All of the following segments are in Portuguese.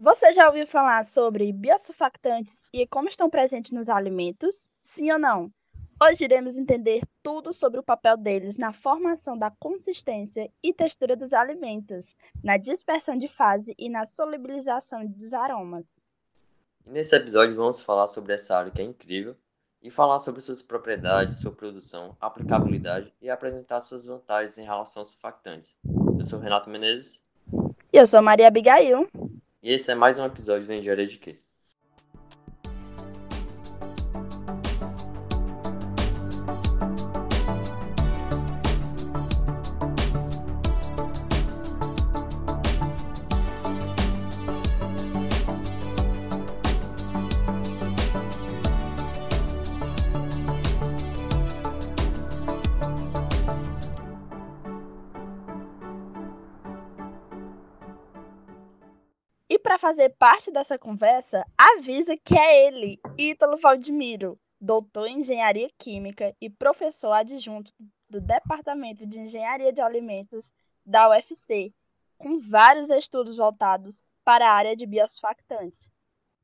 Você já ouviu falar sobre biosurfactantes e como estão presentes nos alimentos? Sim ou não? Hoje iremos entender tudo sobre o papel deles na formação da consistência e textura dos alimentos, na dispersão de fase e na solubilização dos aromas. E nesse episódio vamos falar sobre essa área que é incrível e falar sobre suas propriedades, sua produção, aplicabilidade e apresentar suas vantagens em relação aos surfactantes. Eu sou Renato Menezes. E eu sou Maria Abigail. E esse é mais um episódio do Engenharia de Quê? Para fazer parte dessa conversa, avisa que é ele, Ítalo Valdemiro, doutor em Engenharia Química e professor adjunto do Departamento de Engenharia de Alimentos da UFC, com vários estudos voltados para a área de biosurfactantes.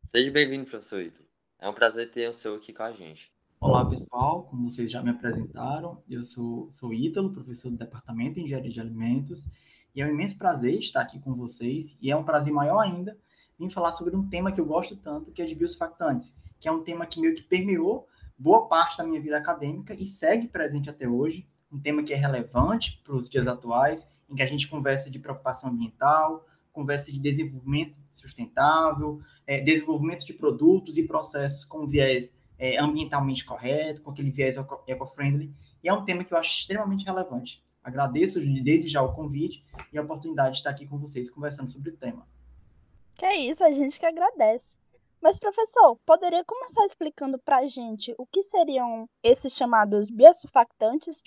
Seja bem-vindo, professor Ítalo. É um prazer ter o senhor aqui com a gente. Olá, pessoal. Como vocês já me apresentaram, eu sou, sou Ítalo, professor do Departamento de Engenharia de Alimentos e é um imenso prazer estar aqui com vocês, e é um prazer maior ainda vir falar sobre um tema que eu gosto tanto, que é de biosurfactantes, que é um tema que meio que permeou boa parte da minha vida acadêmica e segue presente até hoje, um tema que é relevante para os dias atuais, em que a gente conversa de preocupação ambiental, conversa de desenvolvimento sustentável, é, desenvolvimento de produtos e processos com viés é, ambientalmente correto, com aquele viés eco-friendly, e é um tema que eu acho extremamente relevante. Agradeço desde já o convite e a oportunidade de estar aqui com vocês conversando sobre o tema. Que é isso, a gente que agradece. Mas, professor, poderia começar explicando para a gente o que seriam esses chamados biosurfactantes?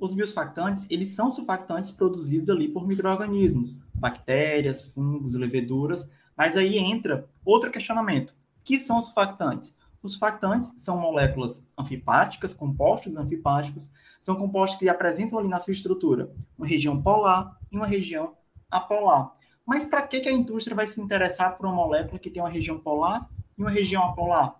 Os biosurfactantes, eles são surfactantes produzidos ali por micro-organismos, bactérias, fungos, leveduras, mas aí entra outro questionamento. O que são surfactantes? Os surfactantes são moléculas anfipáticas, compostos anfipáticos, são compostos que apresentam ali na sua estrutura uma região polar e uma região apolar. Mas para que, que a indústria vai se interessar por uma molécula que tem uma região polar e uma região apolar?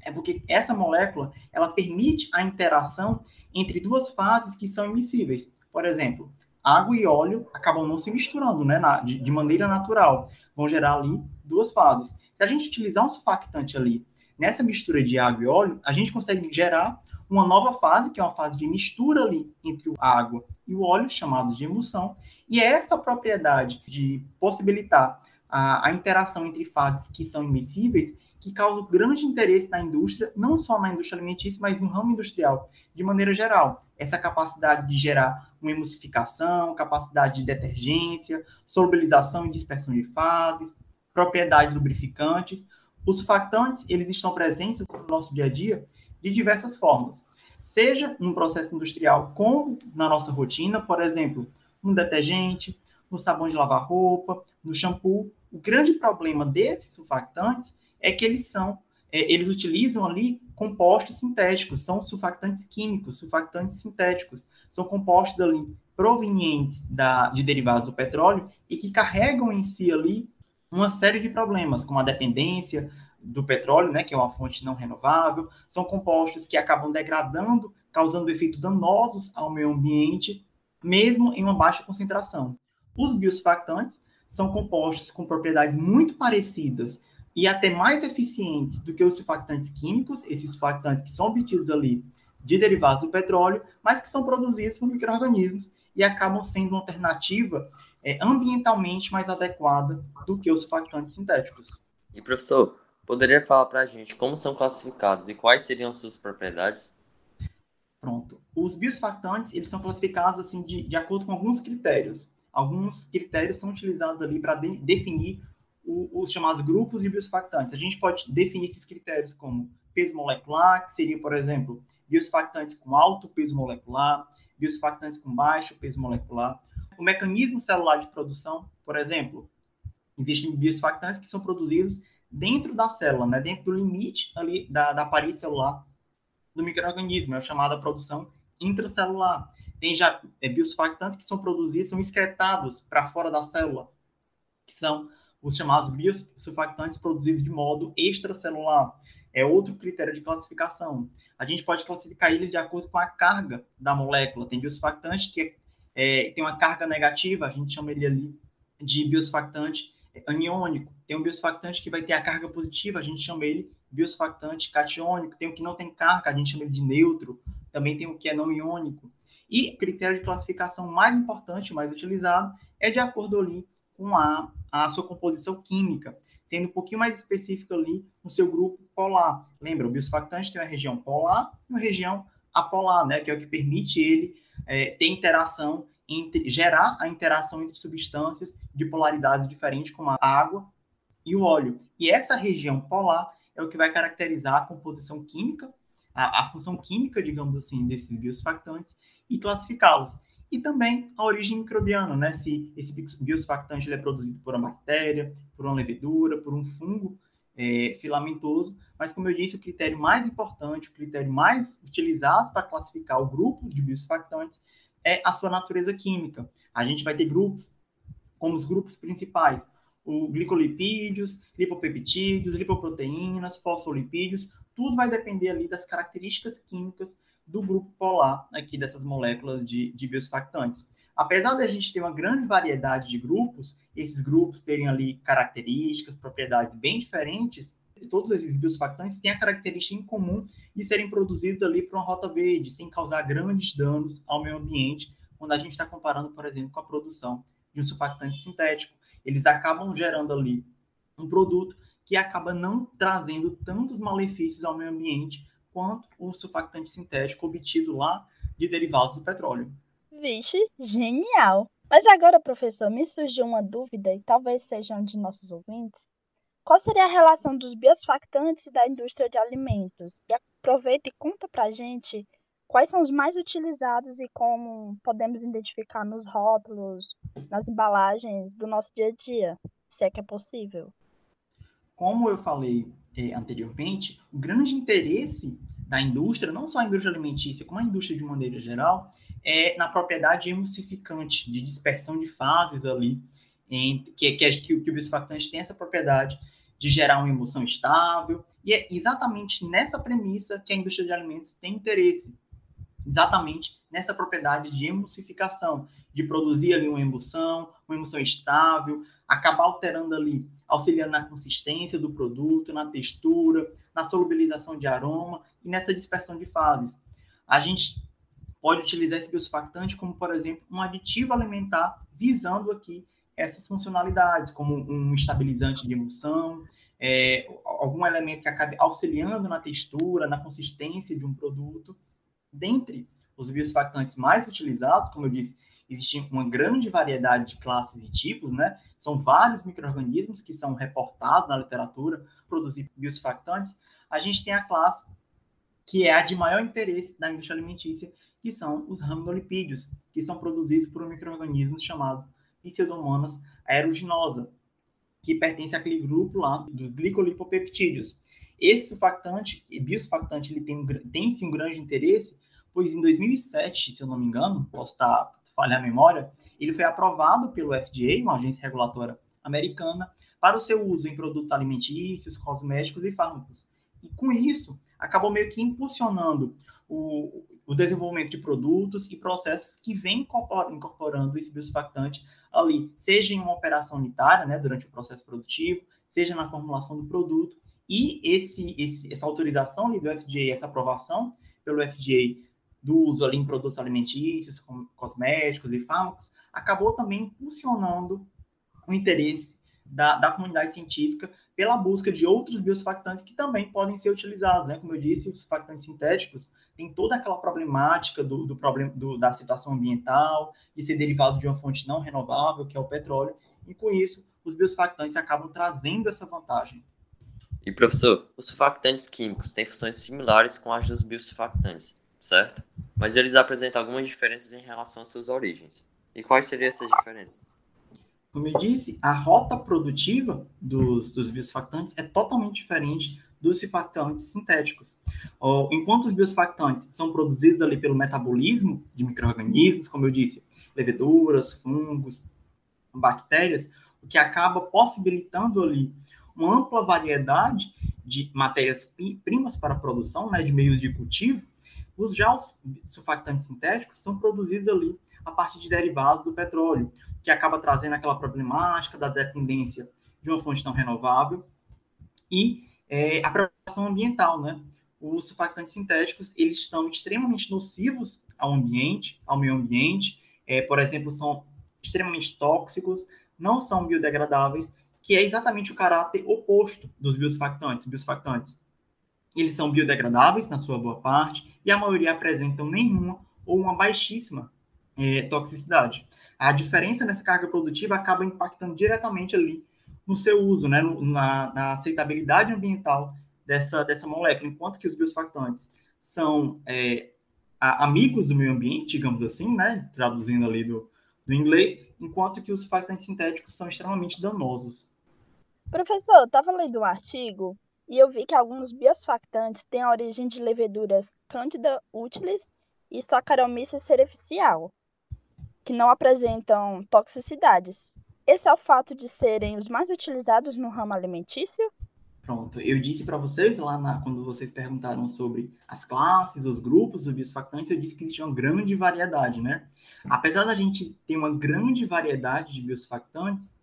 É porque essa molécula ela permite a interação entre duas fases que são imissíveis. Por exemplo, água e óleo acabam não se misturando né, de, de maneira natural. Vão gerar ali duas fases. Se a gente utilizar um surfactante ali nessa mistura de água e óleo, a gente consegue gerar uma nova fase, que é uma fase de mistura ali entre a água e o óleo, chamados de emulsão, e é essa propriedade de possibilitar a, a interação entre fases que são imissíveis que causa grande interesse na indústria, não só na indústria alimentícia, mas no ramo industrial, de maneira geral. Essa capacidade de gerar uma emulsificação, capacidade de detergência, solubilização e dispersão de fases, propriedades lubrificantes, os surfactantes, eles estão presentes no nosso dia a dia de diversas formas. Seja no processo industrial, como na nossa rotina, por exemplo, no detergente, no sabão de lavar roupa, no shampoo. O grande problema desses surfactantes é que eles são, é, eles utilizam ali compostos sintéticos, são surfactantes químicos, surfactantes sintéticos, são compostos ali provenientes da, de derivados do petróleo e que carregam em si ali uma série de problemas, como a dependência do petróleo, né, que é uma fonte não renovável, são compostos que acabam degradando, causando efeitos danosos ao meio ambiente, mesmo em uma baixa concentração. Os biosurfactantes são compostos com propriedades muito parecidas e até mais eficientes do que os surfactantes químicos, esses surfactantes que são obtidos ali de derivados do petróleo, mas que são produzidos por micro-organismos e acabam sendo uma alternativa é, ambientalmente mais adequada do que os surfactantes sintéticos. E professor, poderia falar para a gente como são classificados e quais seriam suas propriedades? Pronto. Os biosurfactantes, eles são classificados assim de, de acordo com alguns critérios. Alguns critérios são utilizados ali para de, definir o, os chamados grupos de biosurfactantes. A gente pode definir esses critérios como peso molecular, que seria, por exemplo, biosurfactantes com alto peso molecular, biosurfactantes com baixo peso molecular o mecanismo celular de produção, por exemplo, existem biosurfactantes que são produzidos dentro da célula, né, dentro do limite ali da, da parede celular do microorganismo, é a chamada produção intracelular. Tem já é, biosurfactantes que são produzidos, são excretados para fora da célula, que são os chamados biosurfactantes produzidos de modo extracelular. É outro critério de classificação. A gente pode classificar eles de acordo com a carga da molécula. Tem biosurfactante que é, tem uma carga negativa, a gente chama ele ali de biosurfactante aniônico. Tem um biosurfactante que vai ter a carga positiva, a gente chama ele biosurfactante catiônico. Tem o que não tem carga, a gente chama ele de neutro. Também tem o que é não iônico. E o critério de classificação mais importante, mais utilizado, é de acordo ali com a, a sua composição química, sendo um pouquinho mais específico ali no seu grupo polar. Lembra, o biosurfactante tem uma região polar e uma região apolar, né, que é o que permite ele é, ter interação entre, gerar a interação entre substâncias de polaridades diferentes, como a água e o óleo. E essa região polar é o que vai caracterizar a composição química, a, a função química, digamos assim, desses biosurfactantes e classificá-los. E também a origem microbiana, né? Se esse biosurfactante é produzido por uma bactéria, por uma levedura, por um fungo é, filamentoso. Mas, como eu disse, o critério mais importante, o critério mais utilizado para classificar o grupo de biosurfactantes é a sua natureza química. A gente vai ter grupos, como os grupos principais, o glicolipídios, lipopeptídeos, lipoproteínas, fosfolipídios, tudo vai depender ali das características químicas do grupo polar aqui dessas moléculas de, de biosurfactantes. Apesar da gente ter uma grande variedade de grupos, esses grupos terem ali características, propriedades bem diferentes, todos esses biosurfactantes têm a característica em comum de serem produzidos ali por uma rota verde, sem causar grandes danos ao meio ambiente, quando a gente está comparando, por exemplo, com a produção de um surfactante sintético. Eles acabam gerando ali um produto que acaba não trazendo tantos malefícios ao meio ambiente quanto o surfactante sintético obtido lá de derivados do petróleo. Vixe, genial! Mas agora, professor, me surgiu uma dúvida e talvez seja um de nossos ouvintes. Qual seria a relação dos biosurfactantes da indústria de alimentos? E aproveita e conta pra gente quais são os mais utilizados e como podemos identificar nos rótulos, nas embalagens do nosso dia a dia, se é que é possível. Como eu falei eh, anteriormente, o grande interesse da indústria, não só a indústria alimentícia, como a indústria de maneira geral, é na propriedade emulsificante, de dispersão de fases ali, em, que, que, que, que o biosurfactante tem essa propriedade de gerar uma emulsão estável, e é exatamente nessa premissa que a indústria de alimentos tem interesse, exatamente nessa propriedade de emulsificação, de produzir ali uma emulsão, uma emulsão estável, acabar alterando ali, auxiliando na consistência do produto, na textura, na solubilização de aroma e nessa dispersão de fases. A gente pode utilizar esse biosurfactante como, por exemplo, um aditivo alimentar visando aqui essas funcionalidades, como um estabilizante de emulsão, é, algum elemento que acabe auxiliando na textura, na consistência de um produto. Dentre os biosurfactantes mais utilizados, como eu disse, existe uma grande variedade de classes e tipos, né? São vários micro-organismos que são reportados na literatura, produzir biosurfactantes. A gente tem a classe que é a de maior interesse da indústria alimentícia, que são os raminolipídios, que são produzidos por um micro-organismo chamado Pseudomonas aeruginosa, que pertence àquele grupo lá dos glicolipopeptídeos. Esse surfactante, biosurfactante, ele tem, tem sim um grande interesse, pois em 2007, se eu não me engano, posso estar falhar a memória, ele foi aprovado pelo FDA, uma agência regulatória americana, para o seu uso em produtos alimentícios, cosméticos e fármacos. E com isso, acabou meio que impulsionando o, o desenvolvimento de produtos e processos que vêm incorporando esse biosurfactante ali, seja em uma operação unitária, né, durante o processo produtivo, seja na formulação do produto. E esse, esse, essa autorização do FDA, essa aprovação pelo FDA do uso ali em produtos alimentícios, cosméticos e fármacos, acabou também impulsionando o interesse da, da comunidade científica pela busca de outros biosurfactantes que também podem ser utilizados. Né? Como eu disse, os surfactantes sintéticos têm toda aquela problemática do, do problema do, da situação ambiental, de ser derivado de uma fonte não renovável, que é o petróleo, e com isso, os biosurfactantes acabam trazendo essa vantagem. E professor, os surfactantes químicos têm funções similares com as dos biosurfactantes certo? Mas eles apresentam algumas diferenças em relação às suas origens. E quais seriam essas diferenças? Como eu disse, a rota produtiva dos, dos biosurfactantes é totalmente diferente dos surfactantes sintéticos. Enquanto os biosurfactantes são produzidos ali pelo metabolismo de micro-organismos, como eu disse, leveduras, fungos, bactérias, o que acaba possibilitando ali uma ampla variedade de matérias-primas para a produção, né, de meios de cultivo, os já os surfactantes sintéticos são produzidos ali a partir de derivados do petróleo, que acaba trazendo aquela problemática da dependência de uma fonte não renovável e é, a preocupação ambiental, né? Os surfactantes sintéticos, eles estão extremamente nocivos ao ambiente, ao meio ambiente, é, por exemplo, são extremamente tóxicos, não são biodegradáveis, que é exatamente o caráter oposto dos biosurfactantes. Biosurfactantes, eles são biodegradáveis na sua boa parte e a maioria apresentam nenhuma ou uma baixíssima é, toxicidade. A diferença nessa carga produtiva acaba impactando diretamente ali no seu uso, né, na, na aceitabilidade ambiental dessa, dessa molécula, enquanto que os biosurfactantes são é, amigos do meio ambiente, digamos assim, né, traduzindo ali do, do inglês, enquanto que os surfactantes sintéticos são extremamente danosos. Professor, eu estava lendo um artigo e eu vi que alguns biosurfactantes têm a origem de leveduras Candida utilis e Saccharomyces cerevisiae, que não apresentam toxicidades. Esse é o fato de serem os mais utilizados no ramo alimentício? Pronto, eu disse para vocês lá na, quando vocês perguntaram sobre as classes, os grupos dos biosurfactantes, eu disse que existia uma grande variedade, né? Apesar da gente ter uma grande variedade de biosurfactantes,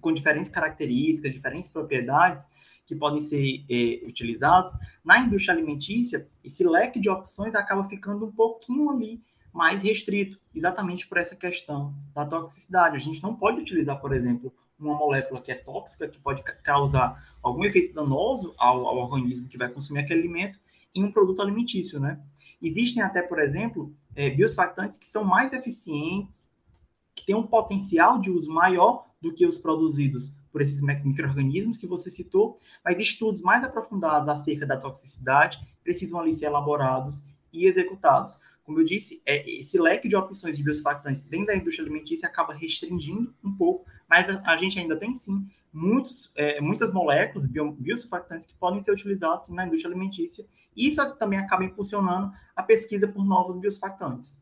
com diferentes características, diferentes propriedades que podem ser é, utilizados, na indústria alimentícia, esse leque de opções acaba ficando um pouquinho ali mais restrito, exatamente por essa questão da toxicidade. A gente não pode utilizar, por exemplo, uma molécula que é tóxica, que pode causar algum efeito danoso ao, ao organismo que vai consumir aquele alimento, em um produto alimentício, né? Existem até, por exemplo, é, biosurfactantes que são mais eficientes, que têm um potencial de uso maior do que os produzidos por esses micro-organismos que você citou, mas estudos mais aprofundados acerca da toxicidade precisam ali ser elaborados e executados. Como eu disse, é, esse leque de opções de biosurfactantes dentro da indústria alimentícia acaba restringindo um pouco, mas a, a gente ainda tem sim muitos, é, muitas moléculas bio, biosurfactantes que podem ser utilizadas na indústria alimentícia. Isso também acaba impulsionando a pesquisa por novos biosurfactantes.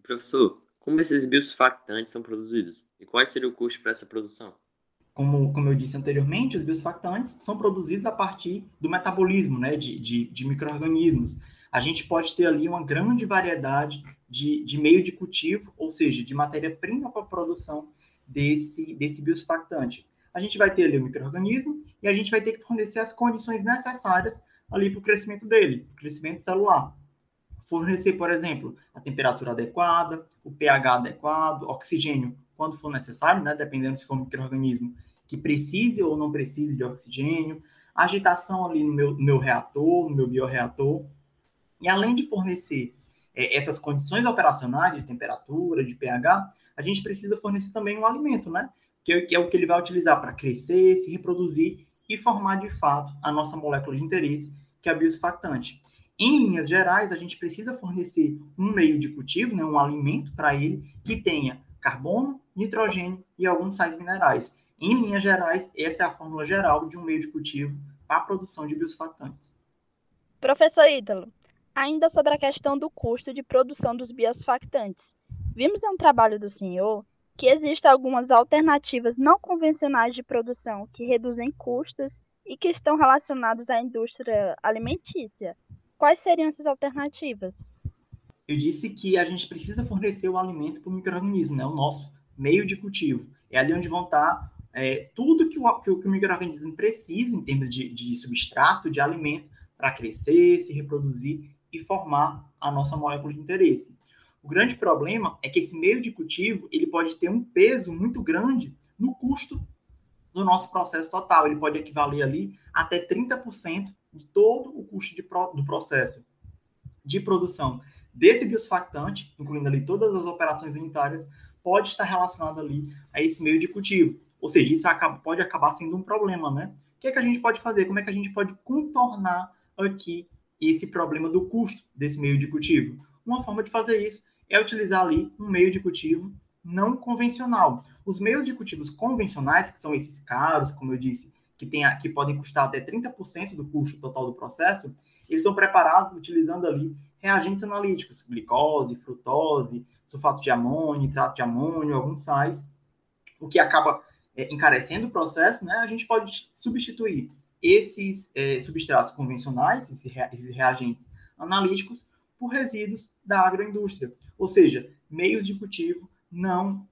Professor, como esses biosurfactantes são produzidos? E qual seria o custo para essa produção? Como, como eu disse anteriormente, os biosurfactantes são produzidos a partir do metabolismo né, de, de, de micro-organismos a gente pode ter ali uma grande variedade de, de meio de cultivo, ou seja, de matéria-prima para a produção desse, desse biosurfactante. A gente vai ter ali o microorganismo e a gente vai ter que fornecer as condições necessárias ali para o crescimento dele, o crescimento celular. Fornecer, por exemplo, a temperatura adequada, o pH adequado, oxigênio quando for necessário, né, dependendo se for um microorganismo que precise ou não precise de oxigênio, agitação ali no meu, no meu reator, no meu bioreator, e além de fornecer é, essas condições operacionais de temperatura, de pH, a gente precisa fornecer também um alimento, né? Que é, é o que ele vai utilizar para crescer, se reproduzir e formar de fato a nossa molécula de interesse, que é a biosurfactante. Em linhas gerais, a gente precisa fornecer um meio de cultivo, né, um alimento para ele que tenha carbono, nitrogênio e alguns sais minerais. Em linhas gerais, essa é a fórmula geral de um meio de cultivo para a produção de biosurfactantes. Professor Ítalo, Ainda sobre a questão do custo de produção dos biosurfactantes. Vimos em um trabalho do senhor que existem algumas alternativas não convencionais de produção que reduzem custos e que estão relacionados à indústria alimentícia. Quais seriam essas alternativas? Eu disse que a gente precisa fornecer o alimento para o microorganismo, né? o nosso meio de cultivo. É ali onde vão estar é, tudo que o, que o, o microorganismo precisa em termos de, de substrato, de alimento, para crescer, se reproduzir e formar a nossa molécula de interesse. O grande problema é que esse meio de cultivo ele pode ter um peso muito grande no custo do nosso processo total. Ele pode equivaler ali até 30% de todo o custo de, do processo de produção desse biosurfactante, incluindo ali todas as operações unitárias, pode estar relacionado ali a esse meio de cultivo. Ou seja, isso acaba, pode acabar sendo um problema, né? O que é que a gente pode fazer? Como é que a gente pode contornar aqui esse problema do custo desse meio de cultivo. Uma forma de fazer isso é utilizar ali um meio de cultivo não convencional. Os meios de cultivos convencionais, que são esses caros, como eu disse, que, tem, que podem custar até 30% do custo total do processo, eles são preparados utilizando ali reagentes analíticos, glicose, frutose, sulfato de amônio, nitrato de amônio, alguns sais, o que acaba é, encarecendo o processo, né, a gente pode substituir esses é, substratos convencionais, esses, reagentes analíticos, por resíduos da agroindústria, ou seja, meios de cultivo não,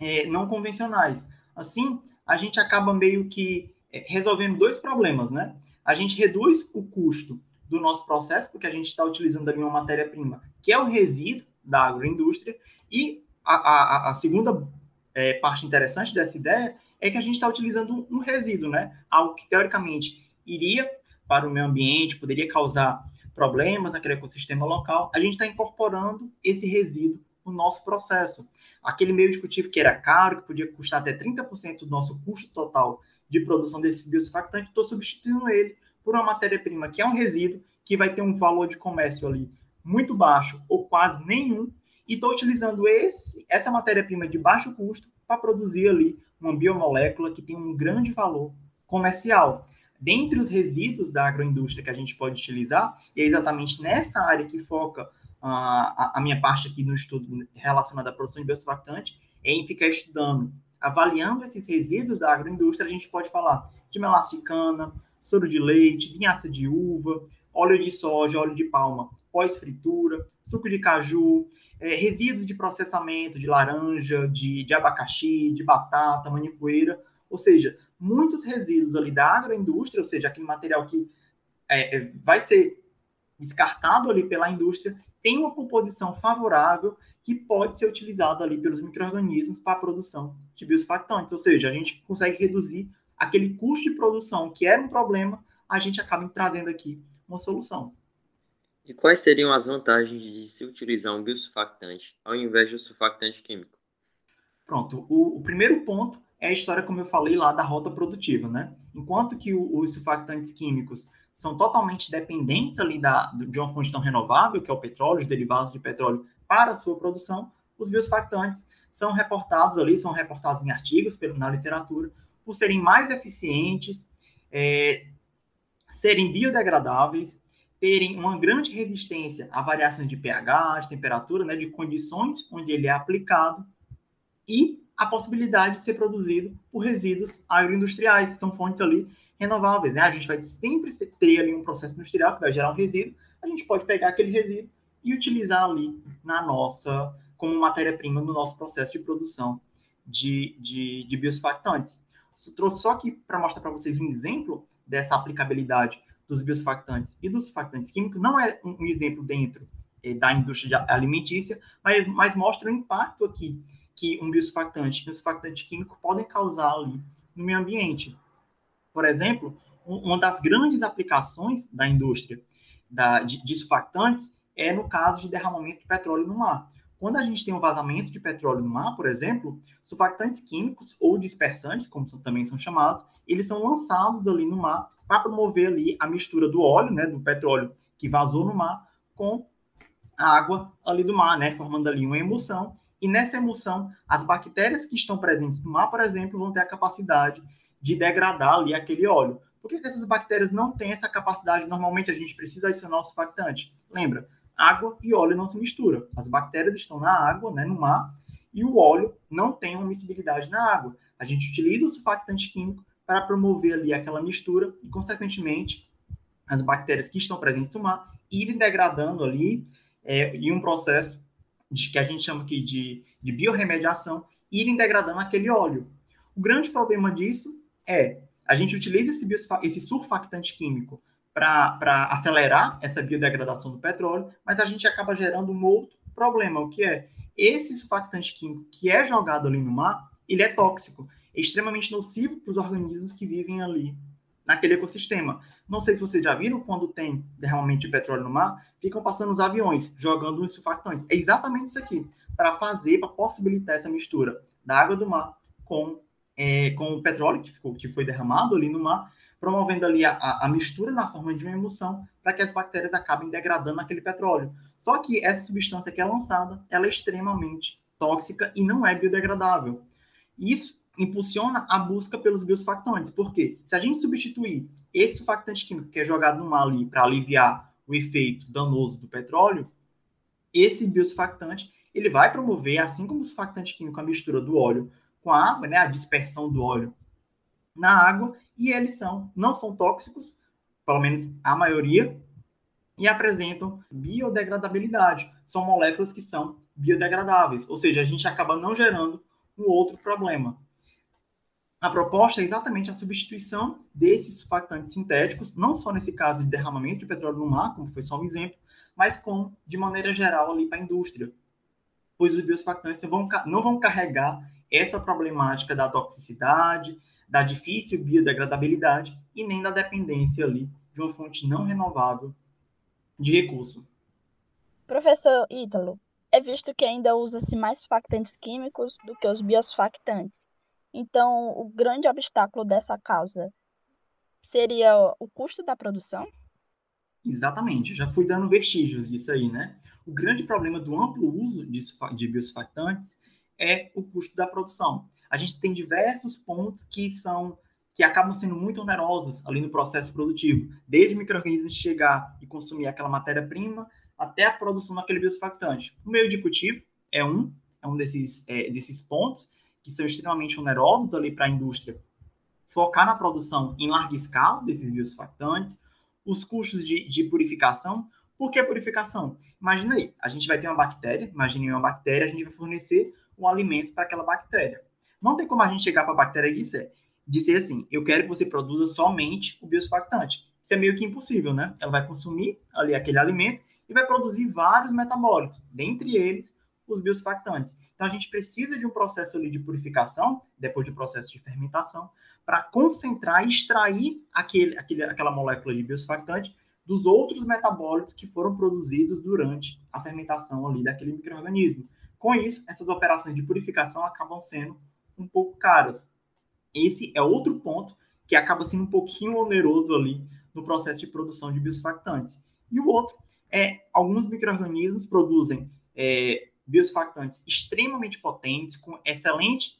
é, não convencionais. Assim, a gente acaba meio que é, resolvendo dois problemas, né? A gente reduz o custo do nosso processo, porque a gente está utilizando ali uma matéria-prima, que é o resíduo da agroindústria, e a, a, a segunda é, parte interessante dessa ideia é que a gente está utilizando um resíduo, né? Algo que teoricamente iria para o meio ambiente, poderia causar problemas naquele ecossistema local, a gente está incorporando esse resíduo no nosso processo. Aquele meio cultivo que era caro, que podia custar até 30% do nosso custo total de produção desse biosurfactante, estou substituindo ele por uma matéria-prima que é um resíduo, que vai ter um valor de comércio ali muito baixo ou quase nenhum, e estou utilizando esse, essa matéria-prima de baixo custo para produzir ali uma biomolécula que tem um grande valor comercial. Dentre os resíduos da agroindústria que a gente pode utilizar, e é exatamente nessa área que foca uh, a, a, minha parte aqui no estudo relacionado à produção de biosurfactante, é em ficar estudando, avaliando esses resíduos da agroindústria, a gente pode falar de melaço soro de leite, vinhaça de uva, óleo de soja, óleo de palma pós-fritura, suco de caju, é, resíduos de processamento de laranja, de, de abacaxi, de batata, manipoeira, ou seja, muitos resíduos ali da agroindústria, ou seja, aquele material que é, é, vai ser descartado ali pela indústria, tem uma composição favorável que pode ser utilizado ali pelos micro-organismos para a produção de biosurfactantes, ou seja, a gente consegue reduzir aquele custo de produção que era um problema, a gente acaba trazendo aqui uma solução. E quais seriam as vantagens de se utilizar um biosurfactante ao invés de um surfactante químico? Pronto, o, o, primeiro ponto é a história, como eu falei lá, da rota produtiva, né? Enquanto que o, os surfactantes químicos são totalmente dependentes ali da, de uma fonte tão renovável, que é o petróleo, os derivados de petróleo, para a sua produção, os biosurfactantes são reportados ali, são reportados em artigos na literatura, por serem mais eficientes, é, serem biodegradáveis terem uma grande resistência a variações de pH, de temperatura, né, de condições onde ele é aplicado e a possibilidade de ser produzido por resíduos agroindustriais, que são fontes ali renováveis. Né? A gente vai sempre ter ali um processo industrial que vai gerar um resíduo, a gente pode pegar aquele resíduo e utilizar ali na nossa, como matéria-prima no nosso processo de produção de, de, de biosurfactantes. Eu trouxe só aqui para mostrar para vocês um exemplo dessa aplicabilidade dos biosurfactantes e dos surfactantes químicos não é um exemplo dentro eh, da indústria alimentícia, mas, mas mostra o impacto aqui que um biosurfactante e um surfactante químico podem causar ali no meio ambiente. Por exemplo, um, uma das grandes aplicações da indústria da, de, de surfactantes é no caso de derramamento de petróleo no mar. Quando a gente tem um vazamento de petróleo no mar, por exemplo, surfactantes químicos ou dispersantes, como também são chamados, eles são lançados ali no mar para promover ali a mistura do óleo, né, do petróleo que vazou no mar, com a água ali do mar, né, formando ali uma emulsão. E nessa emulsão, as bactérias que estão presentes no mar, por exemplo, vão ter a capacidade de degradar ali aquele óleo. Por que essas bactérias não têm essa capacidade? Normalmente a gente precisa adicionar o surfactante. Lembra? Água e óleo não se misturam. As bactérias estão na água, né, no mar, e o óleo não tem uma miscibilidade na água. A gente utiliza o surfactante químico para promover ali aquela mistura e, consequentemente, as bactérias que estão presentes no mar irem degradando ali é, em um processo de, que a gente chama aqui de, de biorremediação, irem degradando aquele óleo. O grande problema disso é a gente utiliza esse, esse surfactante químico para acelerar essa biodegradação do petróleo, mas a gente acaba gerando um outro problema, o que é esse surfactante químico que é jogado ali no mar, ele é tóxico é extremamente nocivo para os organismos que vivem ali naquele ecossistema. Não sei se vocês já viram quando tem derramamento de petróleo no mar, ficam passando os aviões jogando os surfactantes. É exatamente isso aqui, para fazer, para possibilitar essa mistura da água do mar com, é, com o petróleo que, ficou, que foi derramado ali no mar, promovendo ali a, a, mistura na forma de uma emulsão para que as bactérias acabem degradando aquele petróleo. Só que essa substância que é lançada, ela é extremamente tóxica e não é biodegradável. Isso impulsiona a busca pelos biosurfactantes. Por quê? Se a gente substituir esse surfactante químico que é jogado no mar ali para aliviar o efeito danoso do petróleo, esse biosurfactante ele vai promover, assim como o surfactante químico, a mistura do óleo com a água, né, a dispersão do óleo na água, e eles são, não são tóxicos, pelo menos a maioria, e apresentam biodegradabilidade. São moléculas que são biodegradáveis, ou seja, a gente acaba não gerando um outro problema. A proposta é exatamente a substituição desses surfactantes sintéticos, não só nesse caso de derramamento de petróleo no mar, como foi só um exemplo, mas como de maneira geral ali para a indústria. Pois os biosurfactantes vão, não vão carregar essa problemática da toxicidade, da difícil biodegradabilidade e nem da dependência ali de uma fonte não renovável de recurso. Professor Ítalo, é visto que ainda usa-se mais surfactantes químicos do que os biosurfactantes. Então, o grande obstáculo dessa causa seria o custo da produção? Exatamente, já fui dando vestígios disso aí, né? O grande problema do amplo uso de, de biosurfactantes é o custo da produção a gente tem diversos pontos que são que acabam sendo muito onerosos ali no processo produtivo, desde o microorganismo chegar e consumir aquela matéria-prima até a produção daquele biosurfactante. O meio de cultivo é um, é um desses, é, desses pontos que são extremamente onerosos ali para a indústria focar na produção em larga escala desses biosurfactantes, os custos de, de purificação. Por que purificação? Imagina aí, a gente vai ter uma bactéria, imagine uma bactéria, a gente vai fornecer um alimento para aquela bactéria. Não tem como a gente chegar para a bactéria e dizer, dizer assim, eu quero que você produza somente o biosurfactante. Isso é meio que impossível, né? Ela vai consumir ali aquele alimento e vai produzir vários metabólitos, dentre eles os biosurfactantes. Então a gente precisa de um processo ali de purificação, depois do processo de fermentação, para concentrar e extrair aquele, aquele, aquela molécula de biosurfactante dos outros metabólitos que foram produzidos durante a fermentação ali daquele microorganismo. Com isso, essas operações de purificação acabam sendo um pouco caras. Esse é outro ponto que acaba sendo um pouquinho oneroso ali no processo de produção de biosurfactantes. E o outro é alguns micro-organismos produzem é, biosurfactantes extremamente potentes, com excelente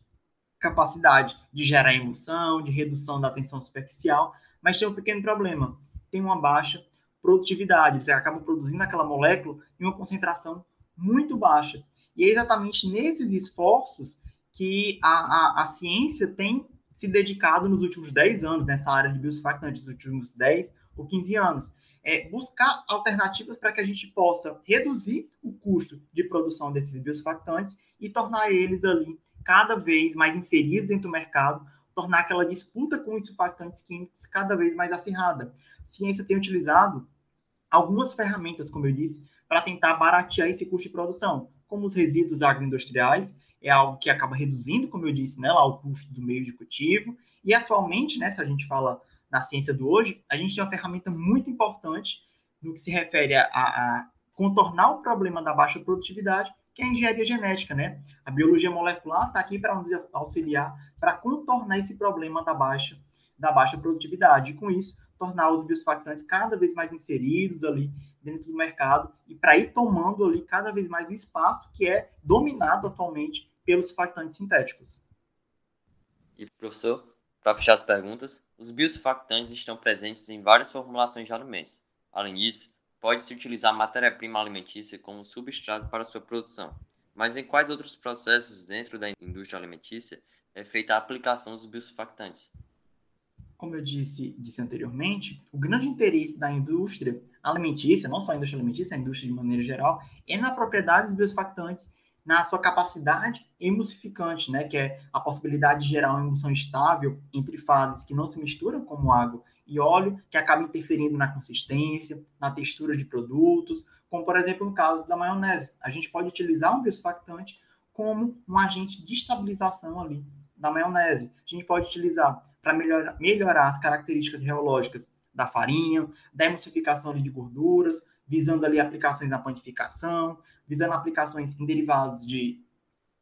capacidade de gerar emulsão, de redução da tensão superficial, mas tem um pequeno problema, tem uma baixa produtividade, eles acabam produzindo aquela molécula em uma concentração muito baixa. E é exatamente nesses esforços que a, a, a ciência tem se dedicado nos últimos 10 anos nessa área de biosurfactantes, nos últimos 10 ou 15 anos. É buscar alternativas para que a gente possa reduzir o custo de produção desses biosurfactantes e tornar eles ali cada vez mais inseridos dentro do mercado, tornar aquela disputa com os surfactantes químicos cada vez mais acirrada. A ciência tem utilizado algumas ferramentas, como eu disse, para tentar baratear esse custo de produção, como os resíduos agroindustriais é algo que acaba reduzindo, como eu disse, né, lá o custo do meio de cultivo. E atualmente, né, se a gente fala na ciência do hoje, a gente tem uma ferramenta muito importante no que se refere a, a contornar o problema da baixa produtividade, que é a engenharia genética, né? A biologia molecular está aqui para nos auxiliar para contornar esse problema da baixa da baixa produtividade e com isso tornar os biosurfactantes cada vez mais inseridos ali dentro do mercado e para ir tomando ali cada vez mais o espaço que é dominado atualmente pelos surfactantes sintéticos. E, professor, para fechar as perguntas, os biosurfactantes estão presentes em várias formulações de alimentos. Além disso, pode-se utilizar matéria-prima alimentícia como substrato para sua produção. Mas em quais outros processos dentro da indústria alimentícia é feita a aplicação dos biosurfactantes? Como eu disse, disse anteriormente, o grande interesse da indústria alimentícia, não só a indústria alimentícia, a indústria de maneira geral, é na propriedade dos biosurfactantes na sua capacidade emulsificante, né, que é a possibilidade de gerar uma emulsão estável entre fases que não se misturam, como água e óleo, que acaba interferindo na consistência, na textura de produtos, como por exemplo no caso da maionese. A gente pode utilizar um biosurfactante como um agente de estabilização ali da maionese. A gente pode utilizar para melhorar, melhorar as características reológicas da farinha, da emulsificação ali de gorduras, visando ali aplicações na panificação, visando aplicações em derivados de,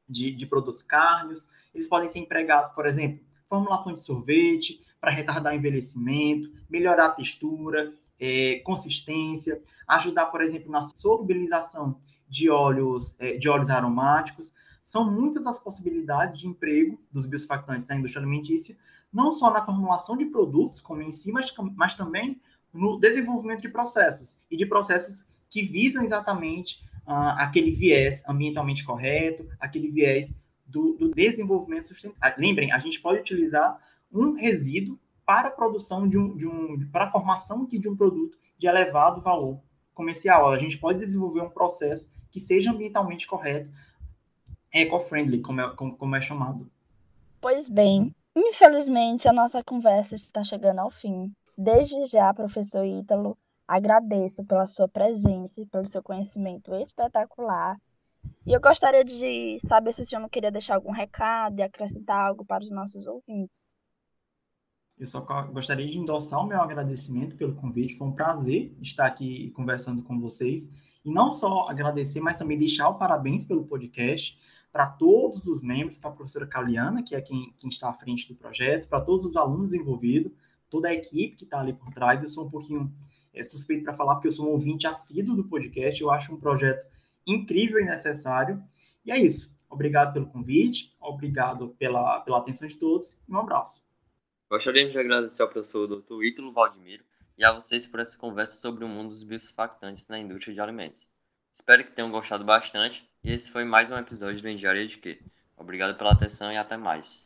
de, de produtos cárneos. Eles podem ser empregados, por exemplo, formulação de sorvete, para retardar o envelhecimento, melhorar a textura, é, consistência, ajudar, por exemplo, na solubilização de óleos, é, de óleos aromáticos. São muitas as possibilidades de emprego dos biosurfactantes na indústria alimentícia, não só na formulação de produtos, como em si, mas, mas também no desenvolvimento de processos, e de processos que visam exatamente uh, aquele viés ambientalmente correto, aquele viés do, do desenvolvimento sustentável. Lembrem, a gente pode utilizar um resíduo para a produção de um, de um para a formação de um produto de elevado valor comercial. A gente pode desenvolver um processo que seja ambientalmente correto, eco-friendly, como é, como, como é chamado. Pois bem, infelizmente a nossa conversa está chegando ao fim. Desde já, professor Ítalo, agradeço pela sua presença e pelo seu conhecimento espetacular. E eu gostaria de saber se o senhor não queria deixar algum recado e acrescentar algo para os nossos ouvintes. Eu só gostaria de endossar o meu agradecimento pelo convite. Foi um prazer estar aqui conversando com vocês. E não só agradecer, mas também deixar o parabéns pelo podcast para todos os membros, para a professora Caliana, que é quem, quem está à frente do projeto, para todos os alunos envolvidos, toda a equipe que está ali por trás. Eu sou um pouquinho é, suspeito para falar, porque eu sou um ouvinte assíduo do podcast. Eu acho um projeto incrível e necessário. E é isso. Obrigado pelo convite, obrigado pela, pela atenção de todos e um abraço. Gostaríamos de agradecer ao professor Dr. Ítalo Valdemiro e a vocês por essa conversa sobre o mundo dos biosurfactantes na indústria de alimentos. Espero que tenham gostado bastante e esse foi mais um episódio do Engenharia de Quê. Obrigado pela atenção e até mais.